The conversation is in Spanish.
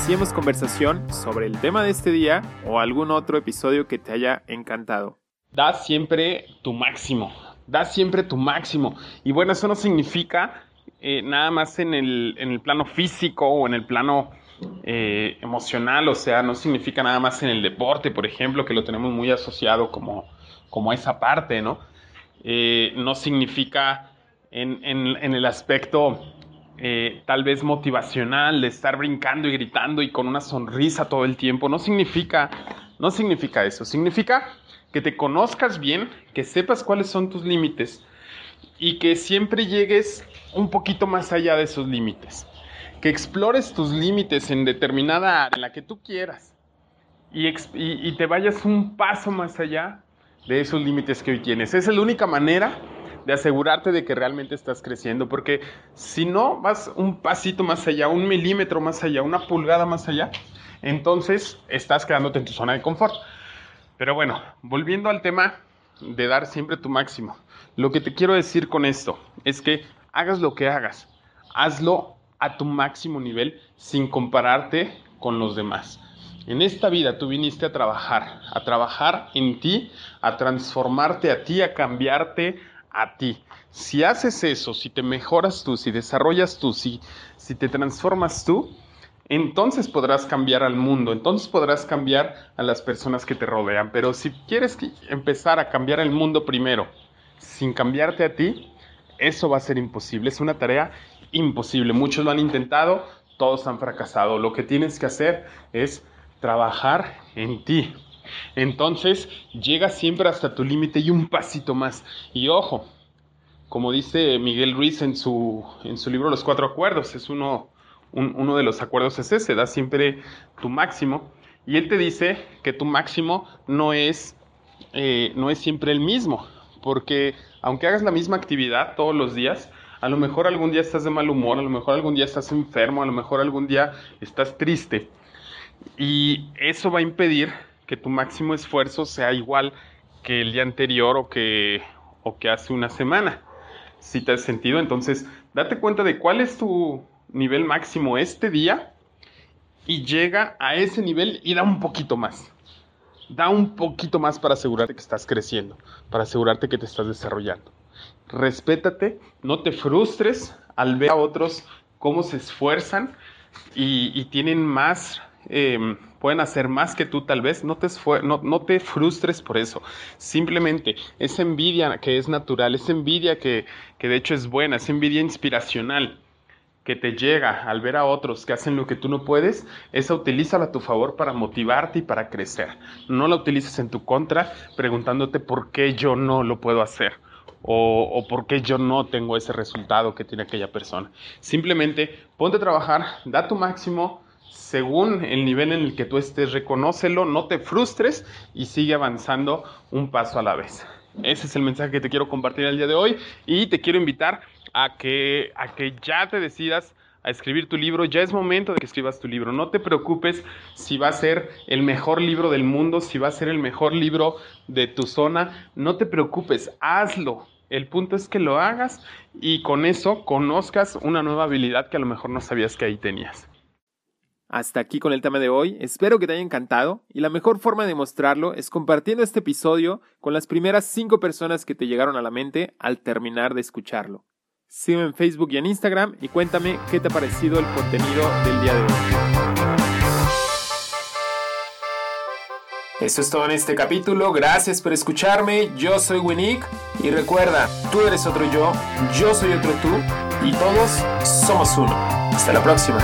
iniciemos conversación sobre el tema de este día o algún otro episodio que te haya encantado. Da siempre tu máximo, da siempre tu máximo. Y bueno, eso no significa eh, nada más en el, en el, plano físico o en el plano eh, emocional, o sea, no significa nada más en el deporte, por ejemplo, que lo tenemos muy asociado como, como esa parte, ¿no? Eh, no significa en, en, en el aspecto eh, tal vez motivacional, de estar brincando y gritando y con una sonrisa todo el tiempo, no significa, no significa eso. Significa que te conozcas bien, que sepas cuáles son tus límites y que siempre llegues un poquito más allá de esos límites. Que explores tus límites en determinada área, en la que tú quieras, y, y, te vayas un paso más allá de esos límites que hoy tienes. Esa es la única manera de asegurarte de que realmente estás creciendo, porque si no vas un pasito más allá, un milímetro más allá, una pulgada más allá, entonces estás quedándote en tu zona de confort. Pero bueno, volviendo al tema de dar siempre tu máximo, lo que te quiero decir con esto es que hagas lo que hagas, hazlo a tu máximo nivel sin compararte con los demás. En esta vida tú viniste a trabajar, a trabajar en ti, a transformarte a ti, a cambiarte a ti. Si haces eso, si te mejoras tú, si desarrollas tú, si, si te transformas tú, entonces podrás cambiar al mundo, entonces podrás cambiar a las personas que te rodean. Pero si quieres empezar a cambiar el mundo primero, sin cambiarte a ti, eso va a ser imposible. Es una tarea imposible. Muchos lo han intentado, todos han fracasado. Lo que tienes que hacer es trabajar en ti. Entonces llega siempre hasta tu límite y un pasito más. Y ojo, como dice Miguel Ruiz en su, en su libro Los Cuatro Acuerdos, es uno, un, uno de los acuerdos es ese, da siempre tu máximo. Y él te dice que tu máximo no es, eh, no es siempre el mismo, porque aunque hagas la misma actividad todos los días, a lo mejor algún día estás de mal humor, a lo mejor algún día estás enfermo, a lo mejor algún día estás triste. Y eso va a impedir que tu máximo esfuerzo sea igual que el día anterior o que, o que hace una semana. Si te has sentido, entonces date cuenta de cuál es tu nivel máximo este día y llega a ese nivel y da un poquito más. Da un poquito más para asegurarte que estás creciendo, para asegurarte que te estás desarrollando. Respétate, no te frustres al ver a otros cómo se esfuerzan y, y tienen más eh, pueden hacer más que tú tal vez, no te, no, no te, frustres por eso. Simplemente esa envidia que es natural, esa envidia que, que de hecho es buena, esa envidia inspiracional que te llega al ver a otros que hacen lo que tú no puedes, esa utilízala a tu favor para motivarte y para crecer. No la utilices en tu contra preguntándote por qué yo no lo puedo hacer. O, o, por qué yo no tengo ese resultado que tiene aquella persona. Simplemente ponte a trabajar, da tu máximo, según el nivel en el que tú estés, reconócelo, no te frustres y sigue avanzando un paso a la vez. Ese es el mensaje que te quiero compartir el día de hoy y te quiero invitar a que, a que ya te decidas a escribir tu libro. Ya es momento de que escribas tu libro. No te preocupes si va a ser el mejor libro del mundo, si va a ser el mejor libro de tu zona. No te preocupes, hazlo. El punto es que lo hagas y con eso conozcas una nueva habilidad que a lo mejor no sabías que ahí tenías. Hasta aquí con el tema de hoy, espero que te haya encantado y la mejor forma de mostrarlo es compartiendo este episodio con las primeras 5 personas que te llegaron a la mente al terminar de escucharlo. Sígueme en Facebook y en Instagram y cuéntame qué te ha parecido el contenido del día de hoy. Eso es todo en este capítulo, gracias por escucharme, yo soy Winnick y recuerda, tú eres otro yo, yo soy otro tú y todos somos uno. Hasta la próxima.